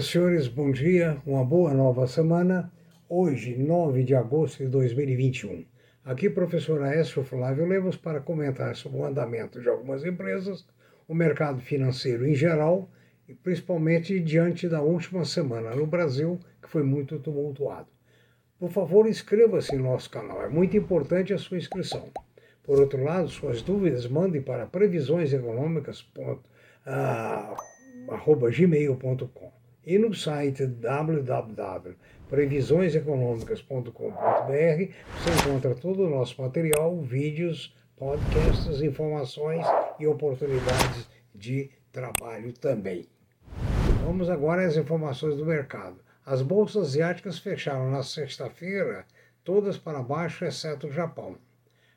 Senhores, bom dia, uma boa nova semana. Hoje, 9 de agosto de 2021. Aqui, professor Aécio Flávio Lemos, para comentar sobre o andamento de algumas empresas, o mercado financeiro em geral e principalmente diante da última semana no Brasil, que foi muito tumultuado. Por favor, inscreva-se no nosso canal, é muito importante a sua inscrição. Por outro lado, suas dúvidas mande para previsioneseconômicas.gmail.com e no site www.previsioneseconômicas.com.br você encontra todo o nosso material, vídeos, podcasts, informações e oportunidades de trabalho também. Vamos agora às informações do mercado. As bolsas asiáticas fecharam na sexta-feira todas para baixo, exceto o Japão.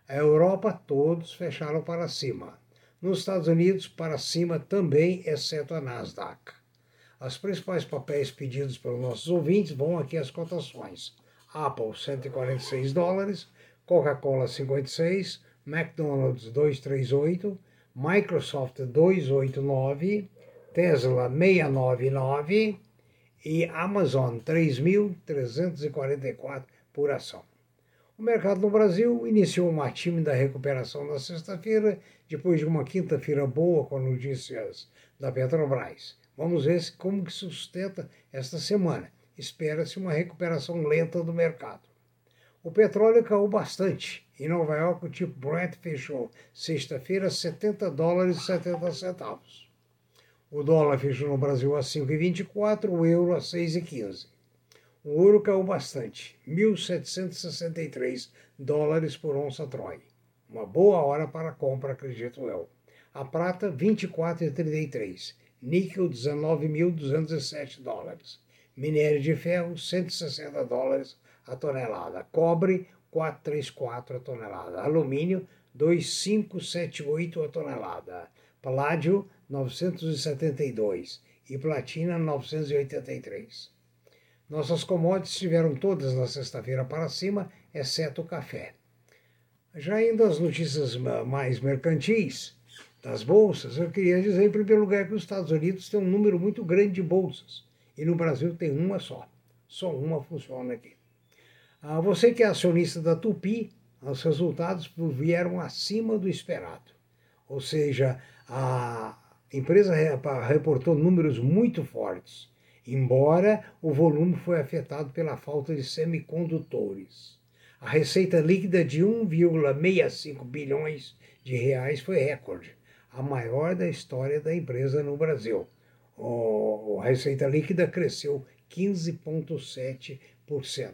A Europa, todos fecharam para cima. Nos Estados Unidos, para cima também, exceto a Nasdaq. Os principais papéis pedidos pelos nossos ouvintes vão aqui as cotações. Apple 146 dólares, Coca-Cola 56, McDonald's 238, Microsoft 289, Tesla 699 e Amazon 3.344 por ação. O mercado no Brasil iniciou uma tímida recuperação na sexta-feira, depois de uma quinta-feira boa com notícias da Petrobras. Vamos ver como que sustenta esta semana. Espera-se uma recuperação lenta do mercado. O petróleo caiu bastante. Em Nova York, o tipo Brent fechou sexta-feira a 70 dólares e 70 centavos. O dólar fechou no Brasil a 5,24, o euro a 6,15. O ouro caiu bastante, 1.763 dólares por onça Troy. Uma boa hora para compra, acredito eu. A prata, 24,33 níquel 19.207 dólares, minério de ferro 160 dólares a tonelada, cobre 434 a tonelada, alumínio 2578 a tonelada, paládio 972 e platina 983. Nossas commodities estiveram todas na sexta-feira para cima, exceto o café. Já indo às notícias mais mercantis, das bolsas, eu queria dizer, em primeiro lugar, que os Estados Unidos têm um número muito grande de bolsas e no Brasil tem uma só. Só uma funciona aqui. Ah, você que é acionista da Tupi, os resultados vieram acima do esperado. Ou seja, a empresa reportou números muito fortes, embora o volume foi afetado pela falta de semicondutores. A receita líquida de 1,65 bilhões de reais foi recorde a maior da história da empresa no Brasil. O, a receita líquida cresceu 15,7%.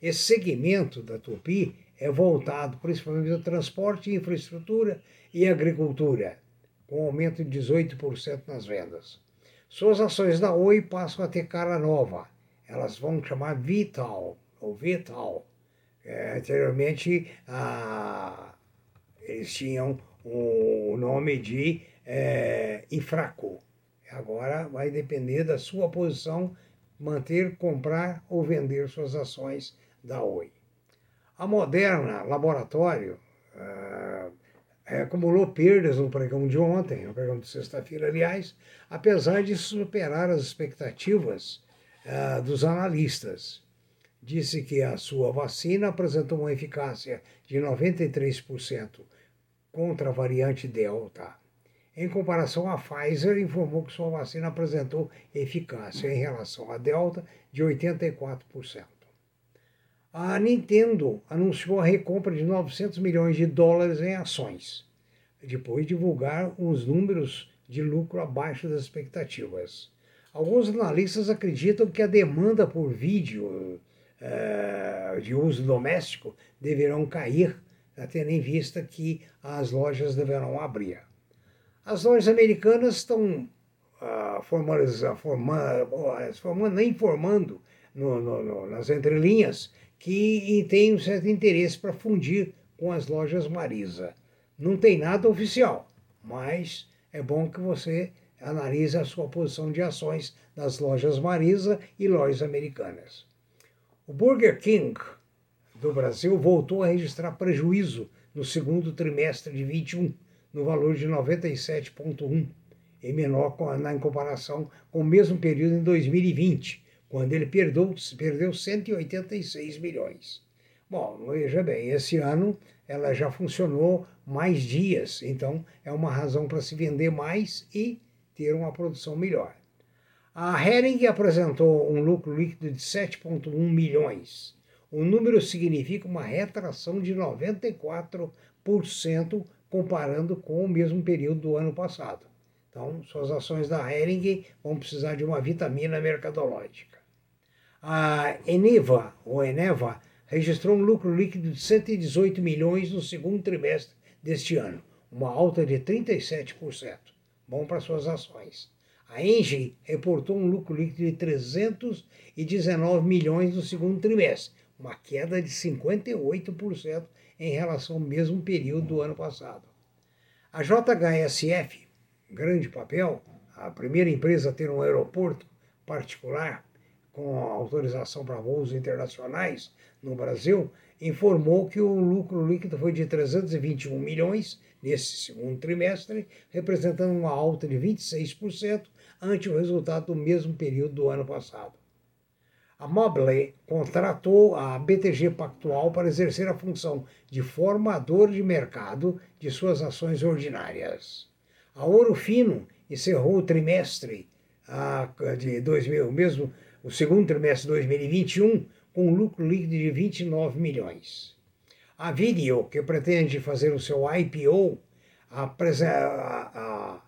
Esse segmento da Tupi é voltado principalmente ao transporte, infraestrutura e agricultura, com aumento de 18% nas vendas. Suas ações da Oi passam a ter cara nova. Elas vão chamar Vital, ou Vital. É, anteriormente, ah, eles tinham o nome de é. Agora vai depender da sua posição manter, comprar ou vender suas ações da Oi. A Moderna Laboratório uh, acumulou perdas no pregão de ontem, no pregão de sexta-feira, aliás, apesar de superar as expectativas uh, dos analistas. Disse que a sua vacina apresentou uma eficácia de 93% contra a variante Delta. Em comparação, a Pfizer informou que sua vacina apresentou eficácia em relação à Delta de 84%. A Nintendo anunciou a recompra de 900 milhões de dólares em ações, depois de divulgar uns números de lucro abaixo das expectativas. Alguns analistas acreditam que a demanda por vídeo uh, de uso doméstico deverão cair tendo em vista que as lojas deverão abrir. As lojas americanas estão uh, formando, formando, formando, informando no, no, no, nas entrelinhas que têm um certo interesse para fundir com as lojas Marisa. Não tem nada oficial, mas é bom que você analise a sua posição de ações das lojas Marisa e lojas americanas. O Burger King do Brasil voltou a registrar prejuízo no segundo trimestre de 21, no valor de 97,1. e menor na, em comparação com o mesmo período em 2020, quando ele perdeu, perdeu 186 milhões. Bom, veja bem, esse ano ela já funcionou mais dias, então é uma razão para se vender mais e ter uma produção melhor. A Hering apresentou um lucro líquido de 7,1 milhões. O número significa uma retração de 94% comparando com o mesmo período do ano passado. Então, suas ações da Hering vão precisar de uma vitamina mercadológica. A Eneva, ou Eneva, registrou um lucro líquido de 118 milhões no segundo trimestre deste ano, uma alta de 37%. Bom para suas ações. A Engie reportou um lucro líquido de 319 milhões no segundo trimestre, uma queda de 58% em relação ao mesmo período do ano passado. A JHSF, grande papel, a primeira empresa a ter um aeroporto particular com autorização para voos internacionais no Brasil, informou que o lucro líquido foi de 321 milhões nesse segundo trimestre, representando uma alta de 26% ante o resultado do mesmo período do ano passado. A Mobley contratou a BTG Pactual para exercer a função de formador de mercado de suas ações ordinárias. A Ouro Fino encerrou o trimestre de 2000, mesmo o segundo trimestre de 2021, com um lucro líquido de 29 milhões. A Video, que pretende fazer o seu IPO, a, a,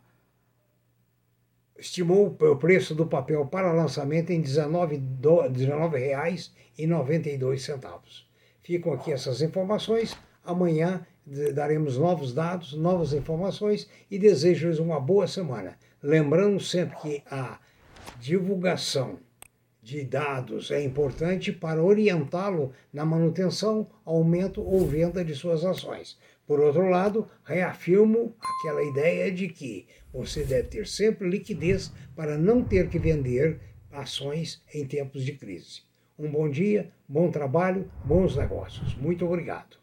estimou o preço do papel para lançamento em R$ 19,92. Ficam aqui essas informações. Amanhã daremos novos dados, novas informações e desejo-lhes uma boa semana. Lembrando sempre que a divulgação de dados é importante para orientá-lo na manutenção, aumento ou venda de suas ações. Por outro lado, reafirmo aquela ideia de que você deve ter sempre liquidez para não ter que vender ações em tempos de crise. Um bom dia, bom trabalho, bons negócios. Muito obrigado.